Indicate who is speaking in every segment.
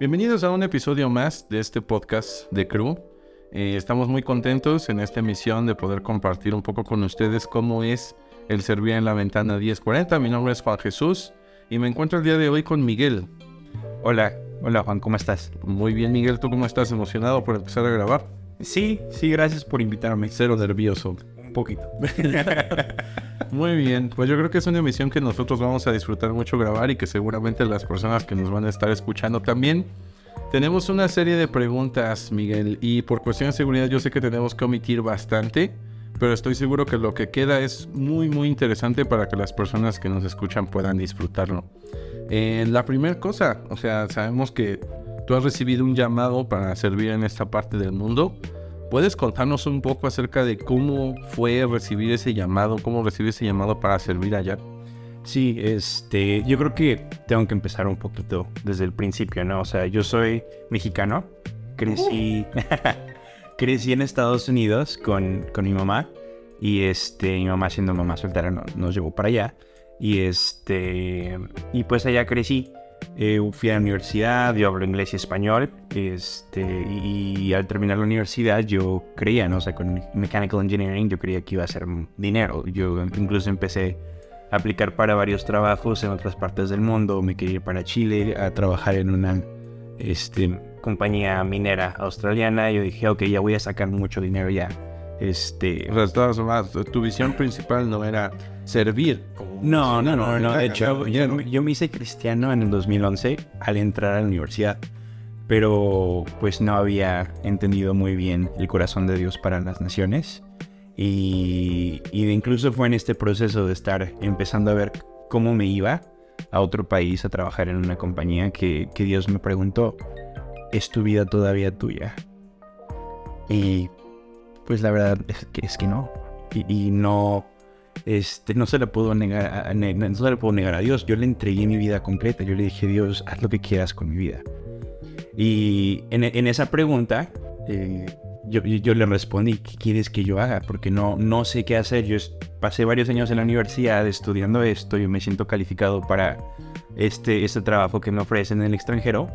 Speaker 1: Bienvenidos a un episodio más de este podcast de Crew. Eh, estamos muy contentos en esta emisión de poder compartir un poco con ustedes cómo es el servir en la ventana 1040. Mi nombre es Juan Jesús y me encuentro el día de hoy con Miguel.
Speaker 2: Hola, hola Juan, ¿cómo estás?
Speaker 1: Muy bien, Miguel, ¿tú cómo estás? ¿Emocionado por empezar a grabar?
Speaker 2: Sí, sí, gracias por invitarme.
Speaker 1: Cero nervioso.
Speaker 2: Un poquito.
Speaker 1: Muy bien, pues yo creo que es una emisión que nosotros vamos a disfrutar mucho grabar y que seguramente las personas que nos van a estar escuchando también. Tenemos una serie de preguntas, Miguel, y por cuestión de seguridad yo sé que tenemos que omitir bastante, pero estoy seguro que lo que queda es muy, muy interesante para que las personas que nos escuchan puedan disfrutarlo. Eh, la primera cosa, o sea, sabemos que tú has recibido un llamado para servir en esta parte del mundo. ¿Puedes contarnos un poco acerca de cómo fue recibir ese llamado, cómo recibir ese llamado para servir allá?
Speaker 2: Sí, este, yo creo que tengo que empezar un poquito desde el principio, ¿no? O sea, yo soy mexicano, crecí, crecí en Estados Unidos con, con, mi mamá y este, mi mamá siendo mamá soltera nos llevó para allá y este, y pues allá crecí. Eh, fui a la universidad, yo hablo inglés y español, este, y, al terminar la universidad yo creía, ¿no? O sea, con Mechanical Engineering yo creía que iba a ser dinero. Yo incluso empecé a aplicar para varios trabajos en otras partes del mundo. Me quería ir para Chile a trabajar en una este, compañía minera australiana. Yo dije, ok, ya voy a sacar mucho dinero ya. Este,
Speaker 1: o sea, tu visión principal no era servir.
Speaker 2: No, no, no, no. De hecho, yo, me hice cristiano en el 2011 al entrar a la universidad, pero pues no había entendido muy bien el corazón de Dios para las naciones. Y, incluso fue en este proceso de estar empezando a ver cómo me iba a otro país a trabajar en una compañía que, que Dios me preguntó, ¿es tu vida todavía tuya? Y pues la verdad es que, es que no. Y, no, este, no se le puedo negar a, no se le puedo negar a Dios. Yo le entregué mi vida completa. Yo le dije, Dios, haz lo que quieras con mi vida. Y en, esa pregunta, eh, yo, le respondí, ¿qué quieres que yo haga? Porque no, no sé qué hacer. Yo pasé varios años en la universidad estudiando esto. Yo me siento calificado para este, este trabajo que me ofrecen en el extranjero.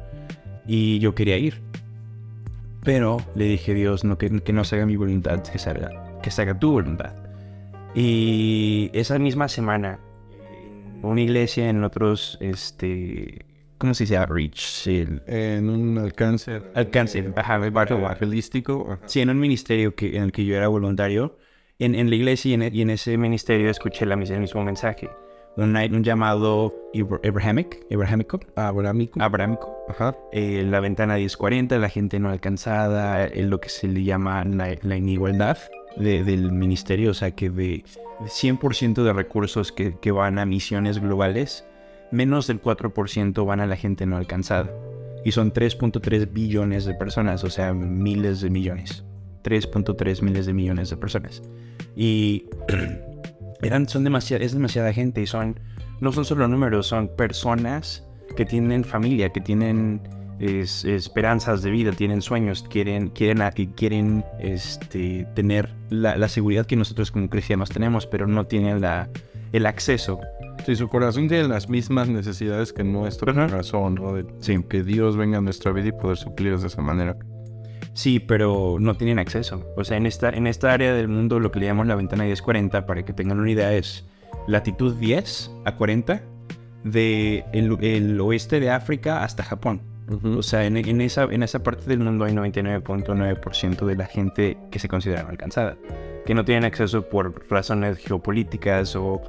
Speaker 2: Y yo quería ir. Pero le dije, Dios, no, que, no se haga mi voluntad, que se, que se haga tu voluntad. Y esa misma semana, en una iglesia, en otros, este, ¿cómo se dice? Outreach.
Speaker 1: En un alcance.
Speaker 2: Alcance, ajá,
Speaker 1: evangelístico.
Speaker 2: Sí, en un ministerio que, en el que yo era voluntario. En, en la iglesia y en, y en, ese ministerio escuché la, el mismo mensaje un, un llamado Abrahamic, Abrahamico,
Speaker 1: Abrahamico,
Speaker 2: Abrahamico. Ajá. Eh, la ventana 1040, la gente no alcanzada, en lo que se le llama la, la inigualdad del ministerio, o sea que de 100% de recursos que, van a misiones globales, menos del 4% van a la gente no alcanzada. Y son 3.3 billones de personas, o sea, miles de millones. 3.3 miles de millones de personas. Y eran, son demasiada, es demasiada gente y son, no son solo números, son personas que tienen familia, que tienen esperanzas de vida, tienen sueños, quieren, quieren, quieren este, tener la, seguridad que nosotros como cristianos tenemos, pero no tienen la, el acceso.
Speaker 1: Sí, su corazón tiene las mismas necesidades que nuestro corazón, ¿no? De, sí. Que Dios venga a nuestra vida y poder suplirlos de esa manera.
Speaker 2: Sí, pero no tienen acceso. O sea, en esta, en esta área del mundo lo que le llamamos la ventana 1040, para que tengan una idea, es latitud 10 a 40 de el, oeste de África hasta Japón. O sea, en, esa, en esa parte del mundo hay 99.9% de la gente que se considera alcanzada, que no tienen acceso por razones geopolíticas o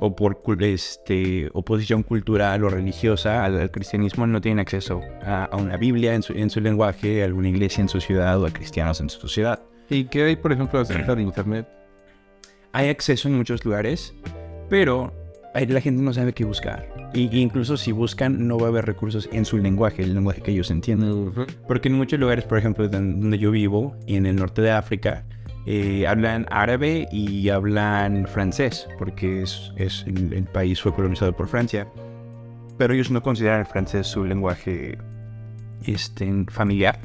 Speaker 2: o por este, oposición cultural o religiosa al, cristianismo no tienen acceso a, una Biblia en su, en su, lenguaje, a alguna iglesia en su ciudad o a cristianos en su ciudad.
Speaker 1: ¿Y qué hay, por ejemplo, acerca de Internet?
Speaker 2: Hay acceso en muchos lugares, pero la gente no sabe qué buscar. Y incluso si buscan, no va a haber recursos en su lenguaje, el lenguaje que ellos entienden. Porque en muchos lugares, por ejemplo, donde yo vivo, y en el norte de África, eh, hablan árabe y hablan francés, porque es, es el, país fue colonizado por Francia. Pero ellos no consideran el francés su lenguaje este, familiar.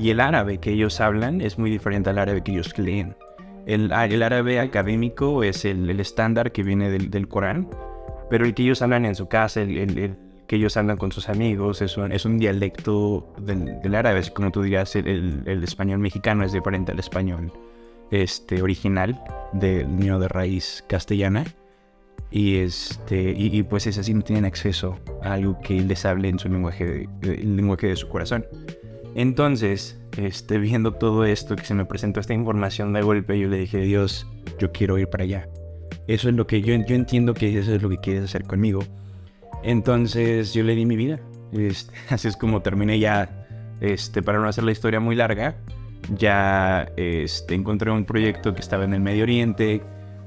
Speaker 2: Y el árabe que ellos hablan es muy diferente al árabe que ellos leen. El, el árabe académico es el, estándar que viene del, del, Corán, pero el que ellos hablan en su casa, el, que ellos hablan con sus amigos, es un, es un dialecto del, del árabe, es como tú dirías, el, el, español mexicano es diferente al español este, original del mío de raíz castellana. Y, este, y, pues es así, no tienen acceso a algo que les hable en su lenguaje, el lenguaje de su corazón. Entonces, este, viendo todo esto, que se me presentó esta información de golpe, yo le dije, Dios, yo quiero ir para allá. Eso es lo que yo, entiendo que eso es lo que quieres hacer conmigo. Entonces yo le di mi vida. Así es como terminé ya, este, para no hacer la historia muy larga, ya este, encontré un proyecto que estaba en el Medio Oriente,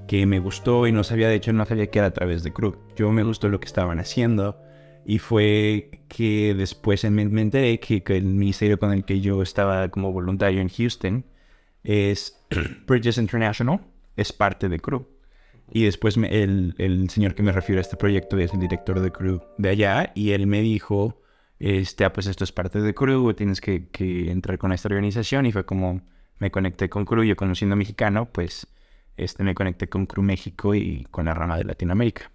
Speaker 2: que me gustó y no sabía, de hecho no sabía que era a través de Crew. Yo me gustó lo que estaban haciendo y fue que después me, enteré que, el ministerio con el que yo estaba como voluntario en Houston es Bridges International, es parte de Crew. Y después el, el, señor que me refiero a este proyecto es el director de Crew de allá y él me dijo, este, ah, pues esto es parte de Crew, tienes que, que, entrar con esta organización y fue como me conecté con Crew, yo conociendo mexicano, pues este, me conecté con Crew México y con la rama de Latinoamérica.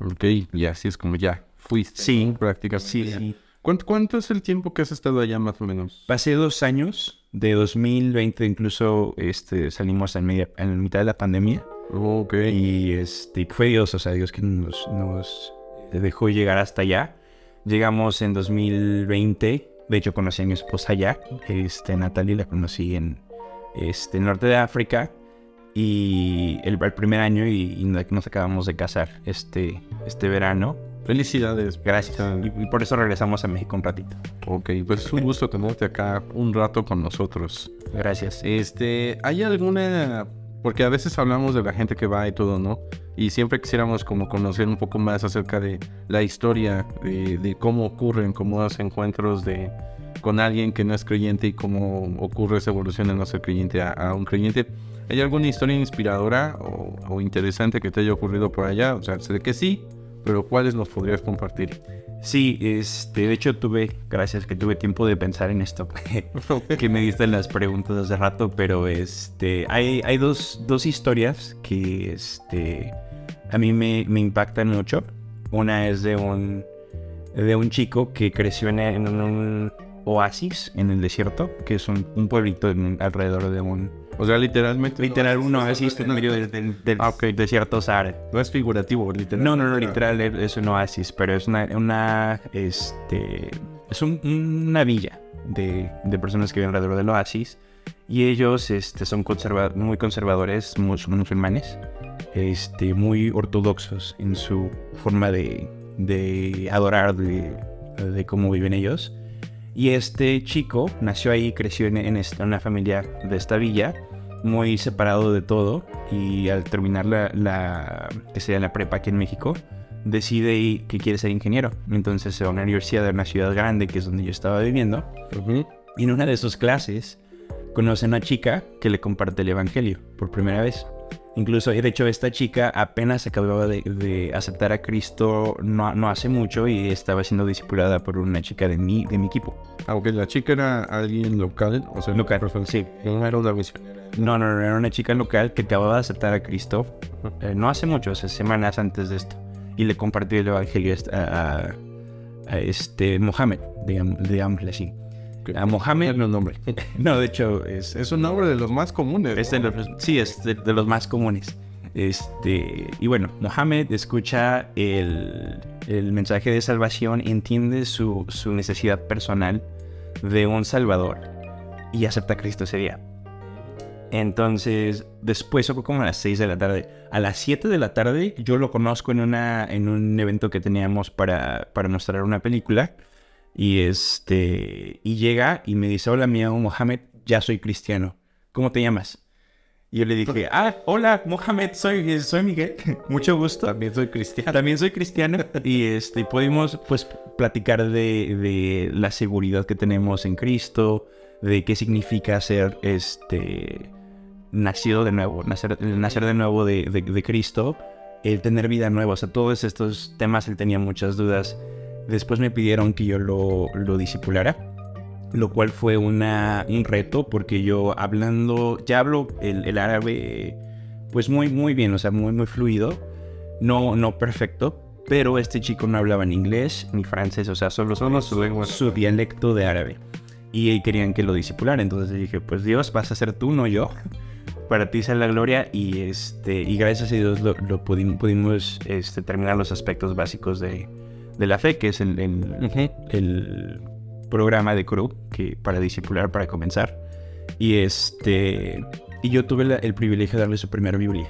Speaker 1: Ok, y así es como ya fuiste.
Speaker 2: Sí,
Speaker 1: prácticamente.
Speaker 2: Sí, sí.
Speaker 1: ¿Cuánto, ¿Cuánto, es el tiempo que has estado allá más o menos?
Speaker 2: Pasé dos años, de 2020 incluso este, salimos en, media, en mitad de la pandemia.
Speaker 1: ok.
Speaker 2: Y este, fue Dios, o sea, Dios que nos, nos dejó llegar hasta allá. Llegamos en 2020, de hecho conocí a mi esposa allá, este, Natalie, la conocí en este, norte de África. Y el, primer año y, y, nos acabamos de casar este, este verano.
Speaker 1: Felicidades.
Speaker 2: Gracias. Y, por eso regresamos a México un ratito.
Speaker 1: Ok, pues es un gusto tenerte acá un rato con nosotros.
Speaker 2: Gracias.
Speaker 1: Este, ¿hay alguna porque a veces hablamos de la gente que va y todo, ¿no? Y siempre quisiéramos como conocer un poco más acerca de la historia, de, cómo ocurren, cómo los encuentros de con alguien que no es creyente y cómo ocurre esa evolución de no ser creyente a, un creyente. ¿Hay alguna historia inspiradora o, o, interesante que te haya ocurrido por allá? O sea, sé que sí, pero ¿cuáles nos podrías compartir?
Speaker 2: Sí, este, de hecho tuve, gracias que tuve tiempo de pensar en esto que me diste las preguntas hace rato, pero este, hay, hay dos, dos historias que este, a mí me, me, impactan mucho. Una es de un, de un chico que creció en, un oasis en el desierto, que es un, un pueblito alrededor de un,
Speaker 1: o sea, literalmente.
Speaker 2: Literal, uno oasis en medio del, del,
Speaker 1: ah, desierto Sahara.
Speaker 2: No es figurativo, literal. No, no, no, literal es un oasis, pero es una, una este, es una villa de, de, personas que viven alrededor del oasis y ellos, este, son conserva muy conservadores, musulmanes, este, muy ortodoxos en su forma de, de adorar, de, de cómo viven ellos. Y este chico nació ahí, creció en, en, una familia de esta villa, muy separado de todo. Y al terminar la, la que sería la prepa aquí en México, decide que quiere ser ingeniero. Entonces se va a una universidad de una ciudad grande, que es donde yo estaba viviendo. Y en una de sus clases conoce a una chica que le comparte el evangelio por primera vez. Incluso, de hecho, esta chica apenas acababa de, aceptar a Cristo no, no, hace mucho y estaba siendo discipulada por una chica de mi, de mi equipo.
Speaker 1: Aunque la chica era alguien local, o sea,
Speaker 2: local, sí.
Speaker 1: No era una misionera.
Speaker 2: No, no, era una chica local que acababa de aceptar a Cristo eh, no hace mucho, o sea, semanas antes de esto. Y le compartió el evangelio a, a, este Mohammed, así a Mohammed.
Speaker 1: No, nombre.
Speaker 2: no, de hecho, es,
Speaker 1: es un nombre de los más comunes.
Speaker 2: sí, es de, los más comunes. Este, y bueno, Mohammed escucha el, el mensaje de salvación, entiende su, su, necesidad personal de un Salvador y acepta a Cristo ese día. Entonces, después, fue como a las 6 de la tarde. A las 7 de la tarde, yo lo conozco en, una, en un evento que teníamos para, para mostrar una película. Y este, y llega y me dice, hola, mi amo Mohamed, ya soy cristiano. ¿Cómo te llamas? Y yo le dije, ah, hola, Mohamed, soy, soy Miguel. Mucho gusto.
Speaker 1: También soy cristiano.
Speaker 2: También soy cristiano. y este, pudimos, pues, platicar de, de, la seguridad que tenemos en Cristo, de qué significa ser, este, nacido de nuevo, nacer, nacer de nuevo de, de, de Cristo, el tener vida nueva. O sea, todos estos temas él tenía muchas dudas. Después me pidieron que yo lo, lo disipulara, lo cual fue una, un reto porque yo hablando, ya hablo el, árabe pues muy, muy bien, o sea, muy, muy fluido, no, no perfecto, Pero este chico no hablaba ni inglés ni francés, o sea, solo, solo su, su dialecto de árabe. Y querían que lo discipulara. Entonces dije, pues Dios, vas a ser tú, no yo. Para ti sea la gloria. Y, este, y gracias a Dios lo, pudimos, pudimos este, terminar los aspectos básicos de, de la fe, que es el, el, programa de CRU que, para discipular, para comenzar. Y, este, y yo tuve el privilegio de darle su primera Biblia.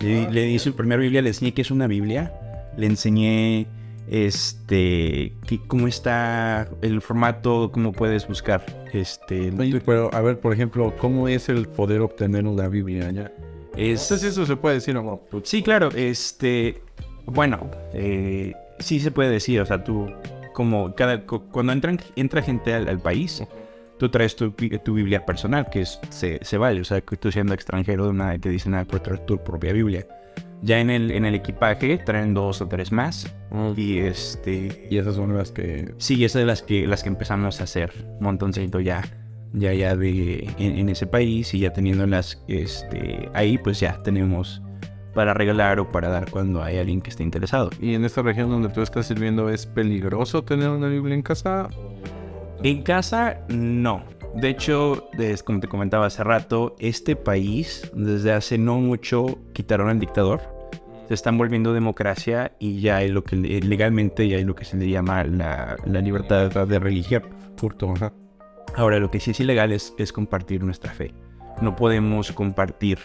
Speaker 2: Le, le di su primera Biblia, le enseñé que es una Biblia. Le enseñé este cómo está el formato, cómo puedes buscar. Este,
Speaker 1: pero a ver, por ejemplo, ¿cómo es el poder obtener una Biblia ya? Es, no sé si eso se puede decir o no.
Speaker 2: Sí, claro, este, bueno, eh, sí se puede decir, o sea, tú, como cada, cuando entran, entra gente al, país, tú traes tu, Biblia personal, que es, se, vale, o sea, que tú siendo extranjero, nada te dicen nada por traer tu propia Biblia. Ya en el, en el equipaje traen dos o tres más. Y este.
Speaker 1: Y esas son las que.
Speaker 2: Sí, esas son las que las que empezamos a hacer. Un montoncito ya. Ya ya de. En, ese país. Y ya teniéndolas este. ahí, pues ya tenemos para regalar o para dar cuando hay alguien que esté interesado.
Speaker 1: ¿Y en esta región donde tú estás sirviendo es peligroso tener una Biblia en casa?
Speaker 2: En casa, no. De hecho, como te comentaba hace rato, este país desde hace no mucho quitaron al dictador. Se están volviendo democracia y ya hay lo que legalmente ya hay lo que se le llama la, libertad de religión. Ahora, lo que sí es ilegal es, es compartir nuestra fe. No podemos compartir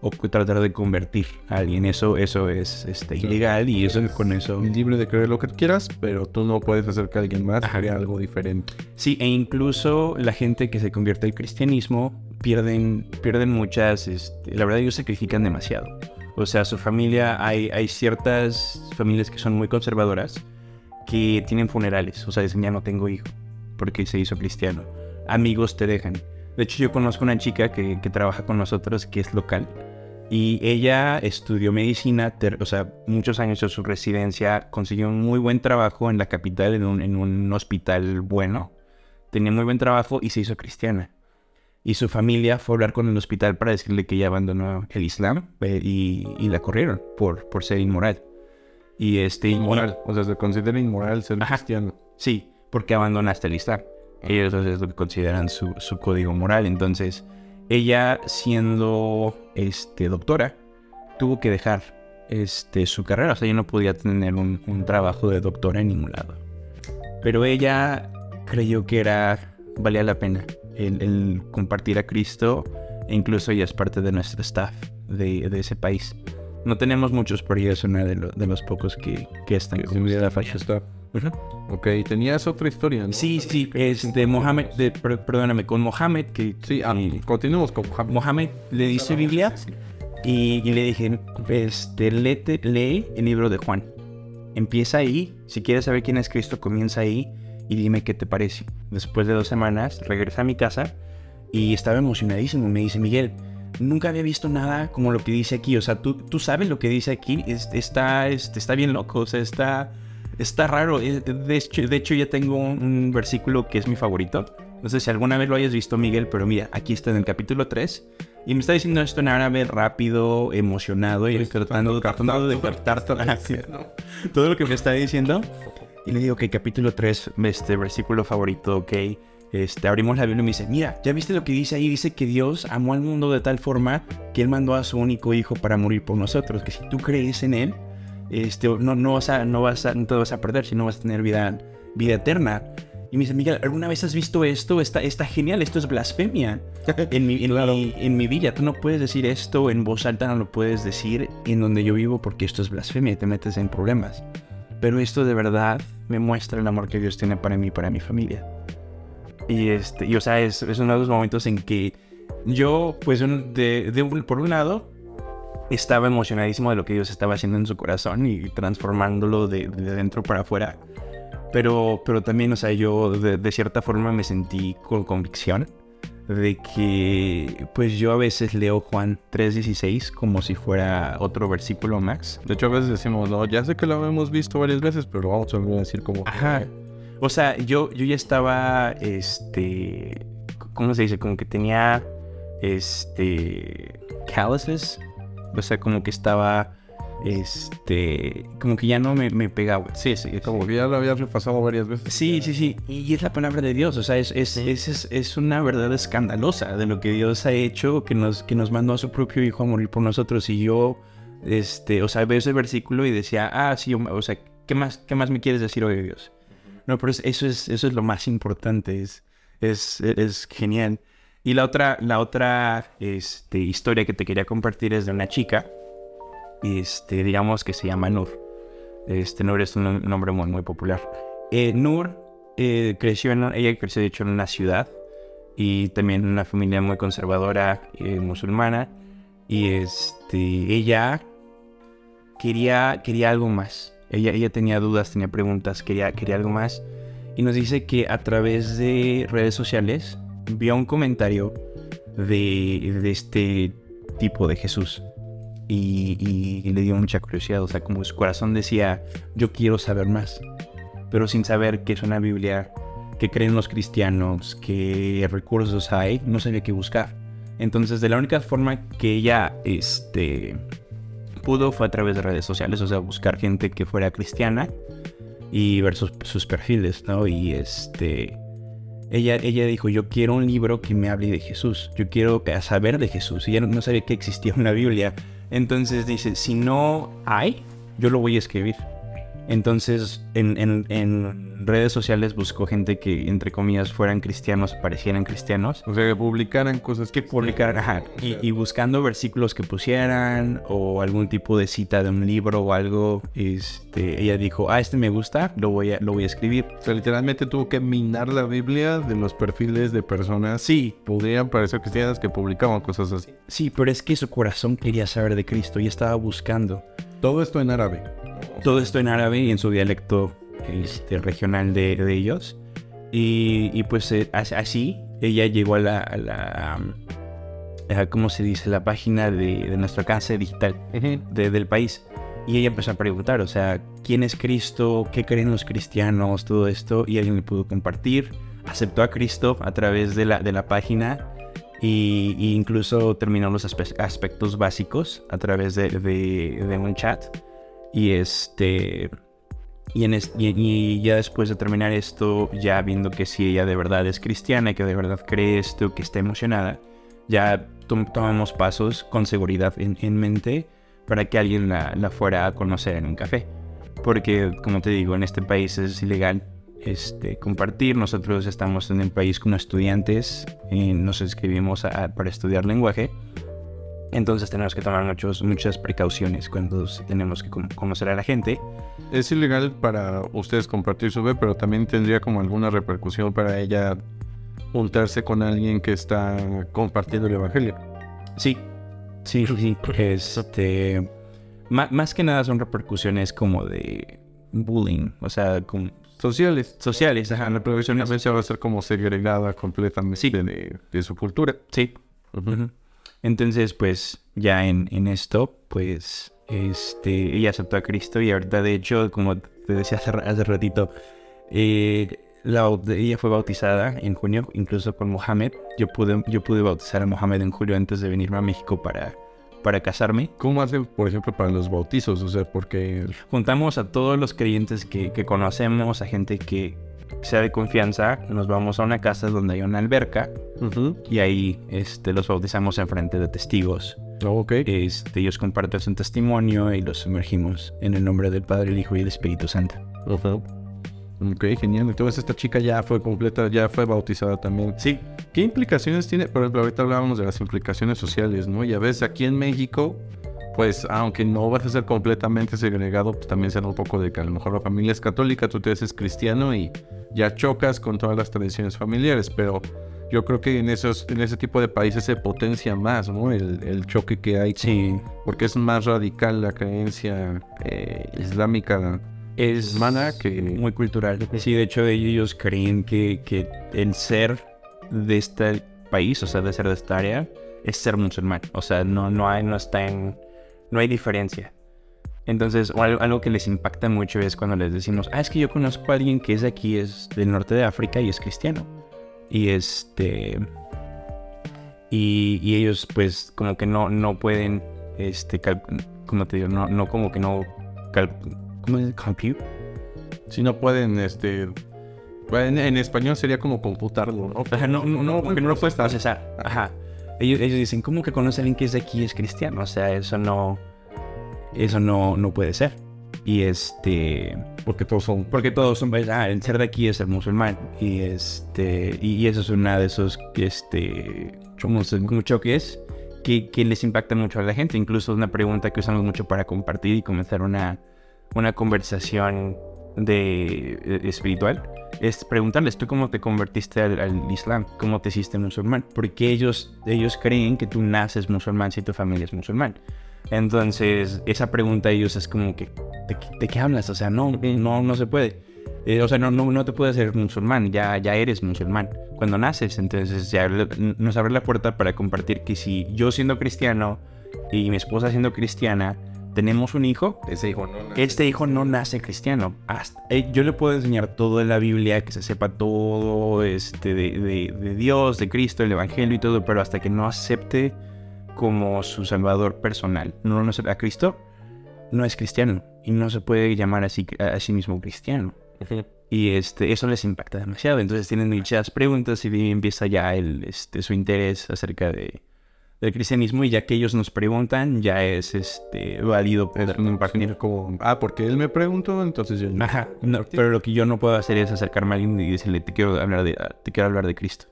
Speaker 2: o tratar de convertir a alguien. Eso, eso es este, ilegal y eso con eso.
Speaker 1: Libre de creer lo que quieras, pero tú no puedes hacer que alguien más haga algo diferente.
Speaker 2: Sí, e incluso la gente que se convierte al cristianismo pierden, pierden muchas. Este, la verdad, ellos sacrifican demasiado. O sea, su familia, hay, hay ciertas familias que son muy conservadoras que tienen funerales. O sea, dicen, ya no tengo hijo porque se hizo cristiano. Amigos te dejan. De hecho, yo conozco una chica que, que trabaja con nosotros que es local y ella estudió medicina, o sea, muchos años de su residencia, consiguió un muy buen trabajo en la capital, en un, en un hospital bueno. Tenía muy buen trabajo y se hizo cristiana. Y su familia fue a hablar con el hospital para decirle que ella abandonó el Islam eh, y, y, la corrieron por, por ser inmoral. Y este...
Speaker 1: Inmoral, o sea, se considera inmoral ser cristiano.
Speaker 2: Sí, porque abandonaste el Islam. Ellos es lo que consideran su, su código moral. Entonces ella siendo este, doctora, tuvo que dejar este, su carrera. O sea, ella no podía tener un, trabajo de doctora en ningún lado. Pero ella creyó que era, valía la pena el, compartir a Cristo. E incluso ella es parte de nuestro staff de, ese país. No tenemos muchos, pero ella es una de, los pocos que, que están.
Speaker 1: con Ok, tenías otra historia,
Speaker 2: Sí, sí, es de Mohamed, de, perdóname, con Mohamed, que...
Speaker 1: Sí, ah, continuemos con Mohamed.
Speaker 2: Mohamed le dice Biblia y, le dije, este, lee el libro de Juan. Empieza ahí, si quieres saber quién es Cristo, comienza ahí y dime qué te parece. Después de dos semanas, regresa a mi casa y estaba emocionadísimo. Me dice, Miguel, nunca había visto nada como lo que dice aquí. O sea, tú, tú sabes lo que dice aquí. está, este, está bien loco. O sea, está Está raro. Eh, de hecho, de hecho ya tengo un, versículo que es mi favorito. No sé si alguna vez lo hayas visto, Miguel, pero mira, aquí está en el capítulo 3. Y me está diciendo esto en árabe rápido, emocionado y tratando, tratando de cortar todo, todo lo que me está diciendo. Y le digo, ok, capítulo 3, este versículo favorito, ok. Este, abrimos la Biblia y me dice, mira, ¿ya viste lo que dice ahí? Dice que Dios amó al mundo de tal forma que Él mandó a su único hijo para morir por nosotros. Que si tú crees en Él, este, no, no, vas a, no, vas a, no te vas a perder, sino vas a tener vida, vida eterna. Y me dice, Miguel, ¿alguna vez has visto esto? Está, está genial, esto es blasfemia. En mi, en, mi, en mi vida, tú no puedes decir esto en voz alta, no lo puedes decir en donde yo vivo porque esto es blasfemia y te metes en problemas. Pero esto de verdad me muestra el amor que Dios tiene para mí y para mi familia. Y, este, y o sea, es, es uno de los momentos en que yo, pues, de, de, por un lado, estaba emocionadísimo de lo que Dios estaba haciendo en su corazón y transformándolo de, dentro para afuera. Pero, pero también, o sea, yo de, cierta forma me sentí con convicción de que pues yo a veces leo Juan 3.16 como si fuera otro versículo más.
Speaker 1: De hecho, a veces decimos, no, ya sé que lo hemos visto varias veces, pero vamos a decir como...
Speaker 2: Ajá. O sea, yo, yo ya estaba, este, ¿cómo se dice? Como que tenía, este, calluses o sea, como que estaba este, como que ya no me, me pegaba.
Speaker 1: Sí, sí, como que ya lo habías repasado varias veces.
Speaker 2: Sí, sí, sí. Y es la palabra de Dios, o sea, es, es, es, es, una verdad escandalosa de lo que Dios ha hecho, que nos, que nos mandó a su propio Hijo a morir por nosotros. Y yo, este, o sea, veo ese versículo y decía, ah, sí, o sea, ¿qué más, qué más me quieres decir hoy, Dios? No, pero eso es, eso es lo más importante, es, es, es genial. Y la otra, la otra este, historia que te quería compartir es de una chica este, digamos que se llama Nur. Este Nur es un nombre muy, muy popular. Eh, Nur eh, creció en, ella creció de hecho en una ciudad y también en una familia muy conservadora eh, musulmana y este, ella quería, quería algo más. Ella, ella tenía dudas, tenía preguntas, quería, quería algo más. Y nos dice que a través de redes sociales vio un comentario de, de este tipo de Jesús y, le dio mucha curiosidad, o sea, como su corazón decía, yo quiero saber más, pero sin saber qué es una Biblia, qué creen los cristianos, qué recursos hay, no sabía qué buscar. Entonces, de la única forma que ella este, pudo fue a través de redes sociales, o sea, buscar gente que fuera cristiana y ver sus, sus perfiles, ¿no? Y este ella, ella dijo, yo quiero un libro que me hable de Jesús, yo quiero saber de Jesús. Ella no sabía que existía una Biblia. Entonces dice, si no hay, yo lo voy a escribir. Entonces, en, redes sociales buscó gente que, entre comillas, fueran cristianos, parecieran cristianos.
Speaker 1: O sea, que publicaran cosas
Speaker 2: que publicaran, ajá, y, buscando versículos que pusieran o algún tipo de cita de un libro o algo. Este, ella dijo, ah, este me gusta, lo voy a, lo voy a escribir.
Speaker 1: O sea, literalmente tuvo que minar la Biblia de los perfiles de personas.
Speaker 2: Sí.
Speaker 1: Podrían parecer cristianas que publicaban cosas así.
Speaker 2: Sí, pero es que su corazón quería saber de Cristo y estaba buscando.
Speaker 1: Todo esto en árabe.
Speaker 2: Todo esto en árabe y en su dialecto este, regional de, ellos. Y, pues eh, así ella llegó a la, a ¿cómo se dice? La página de, nuestra casa digital del país. Y ella empezó a preguntar, o sea, ¿quién es Cristo? ¿Qué creen los cristianos? Todo esto. Y alguien le pudo compartir. Aceptó a Cristo a través de la, de la página. Y, incluso terminó los aspectos básicos a través de, un chat. Y este. Y, y, ya después de terminar esto, ya viendo que si ella de verdad es cristiana, que de verdad cree esto, que está emocionada, ya tomamos pasos con seguridad en, mente para que alguien la, la, fuera a conocer en un café. Porque, como te digo, en este país es ilegal este, compartir. Nosotros estamos en el país como estudiantes, y nos inscribimos para estudiar lenguaje entonces tenemos que tomar muchos, muchas precauciones cuando tenemos que conocer a la gente.
Speaker 1: Es ilegal para ustedes compartir su web, pero también tendría como alguna repercusión para ella juntarse con alguien que está compartiendo el evangelio.
Speaker 2: Sí, sí, sí. Este, más, que nada son repercusiones como de bullying, o sea, como
Speaker 1: sociales.
Speaker 2: Sociales,
Speaker 1: ajá. La repercusión va a ser como segregada completamente de, su cultura.
Speaker 2: Sí. Entonces, pues ya en, esto, pues este, ella aceptó a Cristo y ahorita, de hecho, como te decía hace, hace ratito, eh, ella fue bautizada en junio, incluso con Mohamed. Yo pude, yo pude bautizar a Mohamed en julio antes de venirme a México para, para casarme.
Speaker 1: ¿Cómo hacen, por ejemplo, para los bautizos? O sea, porque...
Speaker 2: Juntamos a todos los creyentes que, que conocemos, a gente que, sea de confianza, nos vamos a una casa donde hay una alberca y ahí este, los bautizamos en frente de testigos.
Speaker 1: Oh,
Speaker 2: este, ellos comparten su testimonio y los sumergimos en el nombre del Padre, el Hijo y el Espíritu Santo.
Speaker 1: Ok, genial. Entonces esta chica ya fue completa, ya fue bautizada también.
Speaker 2: Sí.
Speaker 1: ¿Qué implicaciones tiene? Por ejemplo, ahorita hablábamos de las implicaciones sociales, ¿no? Y a veces aquí en México, pues aunque no vas a ser completamente segregado, pues también se un poco de que a lo mejor la familia es católica, tú te eres cristiano y ya chocas con todas las tradiciones familiares, pero yo creo que en esos en ese tipo de países se potencia más, ¿no? El, choque que hay.
Speaker 2: Sí.
Speaker 1: Porque es más radical la creencia eh, islámica
Speaker 2: es
Speaker 1: humana que...
Speaker 2: Muy cultural. Sí, de hecho ellos creen que, que el ser de este país, o sea, de ser de esta área, es ser musulmán. O sea, no, no, hay, no está en... No hay diferencia. Entonces, algo, que les impacta mucho es cuando les decimos, ah, es que yo conozco a alguien que es de aquí, es del norte de África y es cristiano. Y este. Y, ellos, pues, como que no, no pueden este, como te digo, no, no como que no, ¿cómo es? Compute.
Speaker 1: Si no pueden, este, en, en español sería como computarlo, ¿no?
Speaker 2: Ajá, no, no, no, porque no lo puedes procesar. Ajá. Ellos, ellos dicen, ¿cómo que conoce a alguien que es de aquí y es cristiano? O sea, eso no, eso no, no puede ser. Y este,
Speaker 1: Porque todos son...
Speaker 2: porque todos son, pues, ah, el ser de aquí es ser musulmán. Y este, y, y eso es una de esos, este, como, como choques que, que les impacta mucho a la gente. Incluso es una pregunta que usamos mucho para compartir y comenzar una, una conversación de, eh, espiritual. Es preguntarles, ¿tú cómo te convertiste al, Islam? ¿Cómo te hiciste musulmán? Porque ellos, ellos creen que tú naces musulmán si tu familia es musulmán. Entonces, esa pregunta a ellos es como que, ¿de, de qué hablas? O sea, no, no, no se puede. Eh, o sea, no, no, no te puedes ser musulmán, ya, ya eres musulmán cuando naces. Entonces, ya nos abre la puerta para compartir que si yo siendo cristiano y mi esposa siendo cristiana, tenemos un hijo,
Speaker 1: Ese hijo no
Speaker 2: este hijo no nace cristiano. Hasta- eh, yo le puedo enseñar todo de la Biblia, que se sepa todo este, de, de- de Dios, de Cristo, el Evangelio y todo, pero hasta que no acepte como su salvador personal, no lo acepta a Cristo, no es cristiano. Y no se puede llamar así, a sí mismo cristiano. Y este, eso les impacta demasiado. Entonces tienen muchas preguntas y empieza ya el, este, su interés acerca de, del cristianismo. Y ya que ellos nos preguntan, ya es este, válido
Speaker 1: Es
Speaker 2: poder
Speaker 1: un
Speaker 2: compartir.
Speaker 1: como... Ah, porque él me preguntó, entonces yo...
Speaker 2: Ajá, no, pero lo que yo no puedo hacer es acercarme a alguien y decirle, te quiero hablar de, te quiero hablar de Cristo.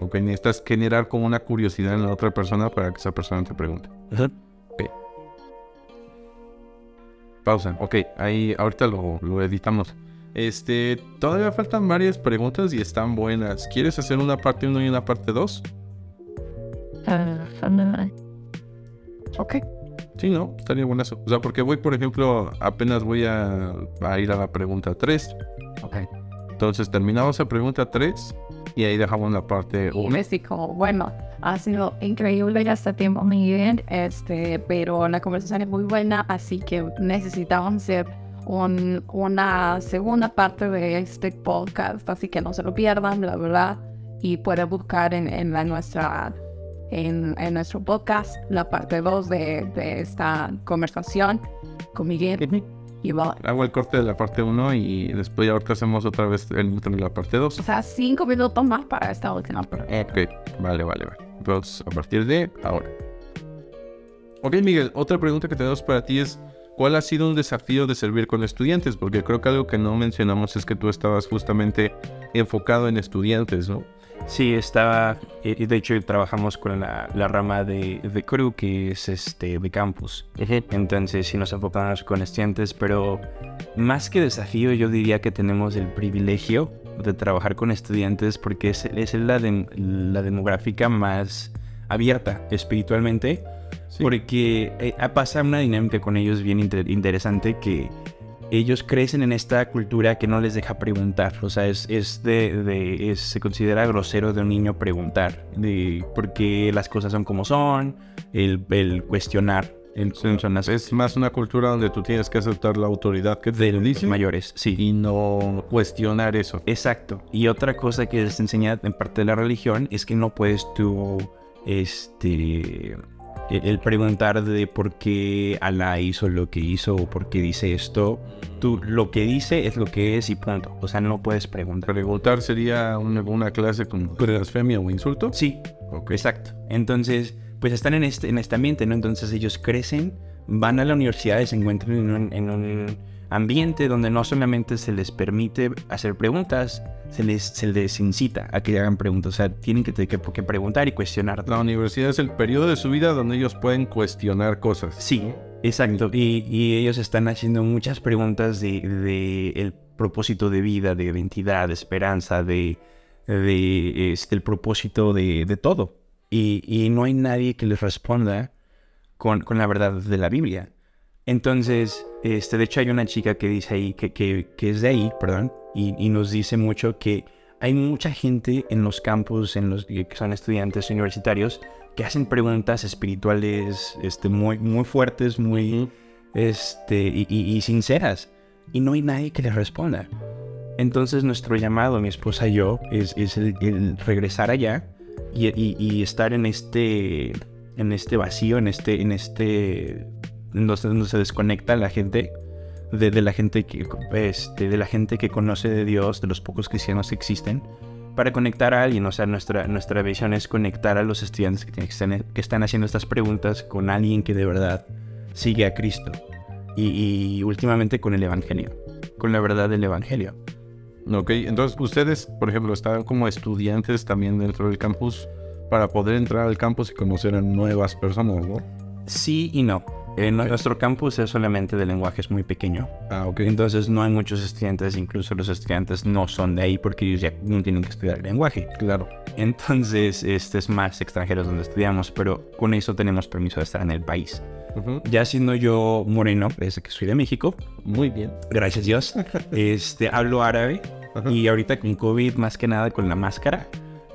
Speaker 1: Ok, necesitas generar como una curiosidad en la otra persona para que esa persona te pregunte. Pausa. Ok, ahí ahorita lo, lo editamos. Este, todavía faltan varias preguntas y están buenas. ¿Quieres hacer una parte 1 y una parte 2?
Speaker 3: Ok.
Speaker 1: Sí, ¿no? Estaría buenazo. O sea, porque voy, por ejemplo, apenas voy a, a ir a la pregunta 3.
Speaker 2: Ok.
Speaker 1: Entonces terminamos la pregunta 3 y ahí dejamos la parte
Speaker 3: Y
Speaker 1: 1.
Speaker 3: México, bueno, ha sido increíble ya este tiempo, Miguel, este, pero la conversación es muy buena, así que necesitamos hacer un- una segunda parte de este podcast, así que no se lo pierdan, la verdad, y pueden buscar en, en la nuestra en, en nuestro podcast la parte 2 de, de esta conversación con Miguel y va-
Speaker 1: Hago el corte de la parte 1 y después ya ahorita hacemos otra vez el intro de la parte 2.
Speaker 3: o sea, cinco minutos más para esta última parte.
Speaker 1: Ok, vale, vale, vale. Entonces, a partir de ahora. Ok, Miguel, otra pregunta que tenemos para ti es, ¿cuál ha sido un desafío de servir con estudiantes? Porque creo que algo que no mencionamos es que tú estabas justamente enfocado en estudiantes, ¿no?
Speaker 2: Sí, estaba, y de hecho trabajamos con la, la rama de, de crew que es este de campus. Entonces sí nos enfocamos con estudiantes, pero más que desafío yo diría que tenemos el privilegio de trabajar con estudiantes porque es, es la, dem- la demográfica más abierta espiritualmente. Porque eh, pasa una dinámica con ellos bien inter- interesante que ellos crecen en esta cultura que no les deja preguntar. O sea, es, es de, de- es- se considera grosero de un niño preguntar. De por qué las cosas son como son, el, el cuestionar. El, son las
Speaker 1: Es más una cultura donde tú tienes que aceptar la autoridad que
Speaker 2: de los mayores. Sí.
Speaker 1: y no cuestionar eso.
Speaker 2: Exacto. Y otra cosa que les enseña en parte de la religión es que no puedes tú, este, el el preguntar de por qué Alá hizo lo que hizo o por qué dice esto. Tú, lo que dice es lo que es y punto. O sea, no puedes preguntar.
Speaker 1: Preguntar sería una, una clase con blasfemia o insulto.
Speaker 2: Sí, exacto. Entonces, pues están en este, en este ambiente, ¿no? Entonces ellos crecen, van a la universidad y se encuentran en un, en un ambiente donde no solamente se les permite hacer preguntas, se les, se les incita a que hagan preguntas. O sea, tienen que, que, que preguntar y cuestionar.
Speaker 1: La universidad es el periodo de su vida donde ellos pueden cuestionar cosas.
Speaker 2: Sí, exacto. Y, y ellos están haciendo muchas preguntas de, de el propósito de vida, de identidad, de esperanza, de, de este, el propósito de, de todo. Y, y no hay nadie que les responda con, con la verdad de la Biblia. Entonces, este, de hecho hay una chica que dice ahí, que, que, que es de ahí, perdón, y, y nos dice mucho que hay mucha gente en los campus, en los que son estudiantes universitarios, que hacen preguntas espirituales este, muy, muy fuertes, muy este, y, y- y sinceras. Y no hay nadie que les responda. Entonces nuestro llamado, mi esposa y yo, es, es el, el regresar allá y, y- y estar en este, en este vacío, en este, en este donde, donde se desconecta la gente de, de la gente que este, de la gente que conoce de Dios, de los pocos cristianos que existen, para conectar a alguien. O sea, nuestra, nuestra visión es conectar a los estudiantes que, que están, que están haciendo estas preguntas con alguien que de verdad sigue a Cristo. Y, y últimamente con el Evangelio, con la verdad del Evangelio.
Speaker 1: Ok, entonces ustedes, por ejemplo, están como estudiantes también dentro del campus para poder entrar al campus y conocer a nuevas personas, ¿no?
Speaker 2: Sí y no. No- nuestro campus es solamente de lenguaje, es muy pequeño.
Speaker 1: Ah, ok.
Speaker 2: Entonces no hay muchos estudiantes, incluso los estudiantes no son de ahí porque ellos ya no tienen que estudiar lenguaje.
Speaker 1: Claro.
Speaker 2: Entonces, este es más extranjeros donde estudiamos, pero con eso tenemos permiso de estar en el país.
Speaker 1: Ujú.
Speaker 2: Ya siendo yo moreno, desde que soy de México,
Speaker 1: Muy bien.
Speaker 2: gracias Dios, este, hablo árabe y ahorita con COVID, más que nada con la máscara,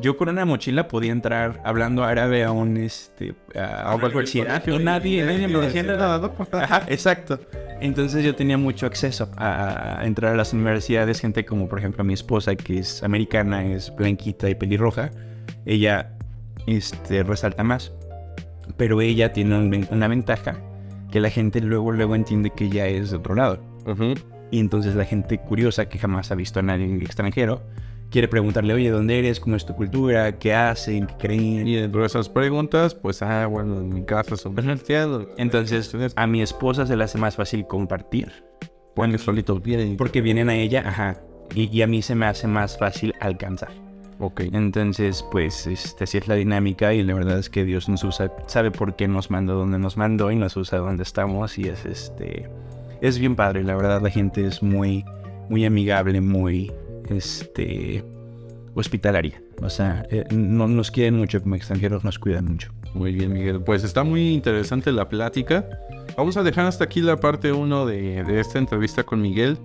Speaker 2: yo con una mochila podía entrar hablando árabe a un, este, a una universidad. Nadie, nadie me decía nada. Ajá, exacto. Entonces yo tenía mucho acceso a, a entrar a las universidades, gente como por ejemplo mi esposa que es americana, es blanquita y pelirroja, ella este, resalta más, pero ella tiene una ventaja que la gente luego luego entiende que ella es de otro lado. Y entonces la gente curiosa que jamás ha visto a nadie extranjero quiere preguntarle, oye, ¿dónde eres? ¿Cómo es tu cultura? ¿Qué hacen? ¿Qué creen?
Speaker 1: Y dentro de esas preguntas, pues, ah, bueno, en mi casa son.
Speaker 2: Entonces a mi esposa se le hace más fácil compartir.
Speaker 1: Bueno, solitos vienen.
Speaker 2: Porque vienen a ella, ajá. Y, y a mí se me hace más fácil alcanzar.
Speaker 1: Ok.
Speaker 2: Entonces, pues, este, así es la dinámica y la verdad es que Dios nos usa, sabe por qué nos mandó donde nos mandó y nos usa donde estamos y es, este, es bien padre. La verdad la gente es muy, muy amigable, muy, este, hospitalaria. O sea, eh, no nos quieren mucho como extranjeros, nos cuidan mucho.
Speaker 1: Muy bien, Miguel. Pues está muy interesante la plática. Vamos a dejar hasta aquí la parte 1 de, esta entrevista con Miguel.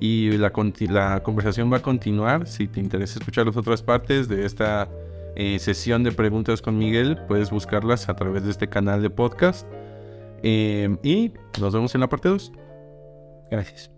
Speaker 1: Y la conversación va a continuar. Si te interesa escuchar las otras partes de esta eh, sesión de preguntas con Miguel, puedes buscarlas a través de este canal de podcast. Eh, y nos vemos en la parte 2.
Speaker 2: Gracias.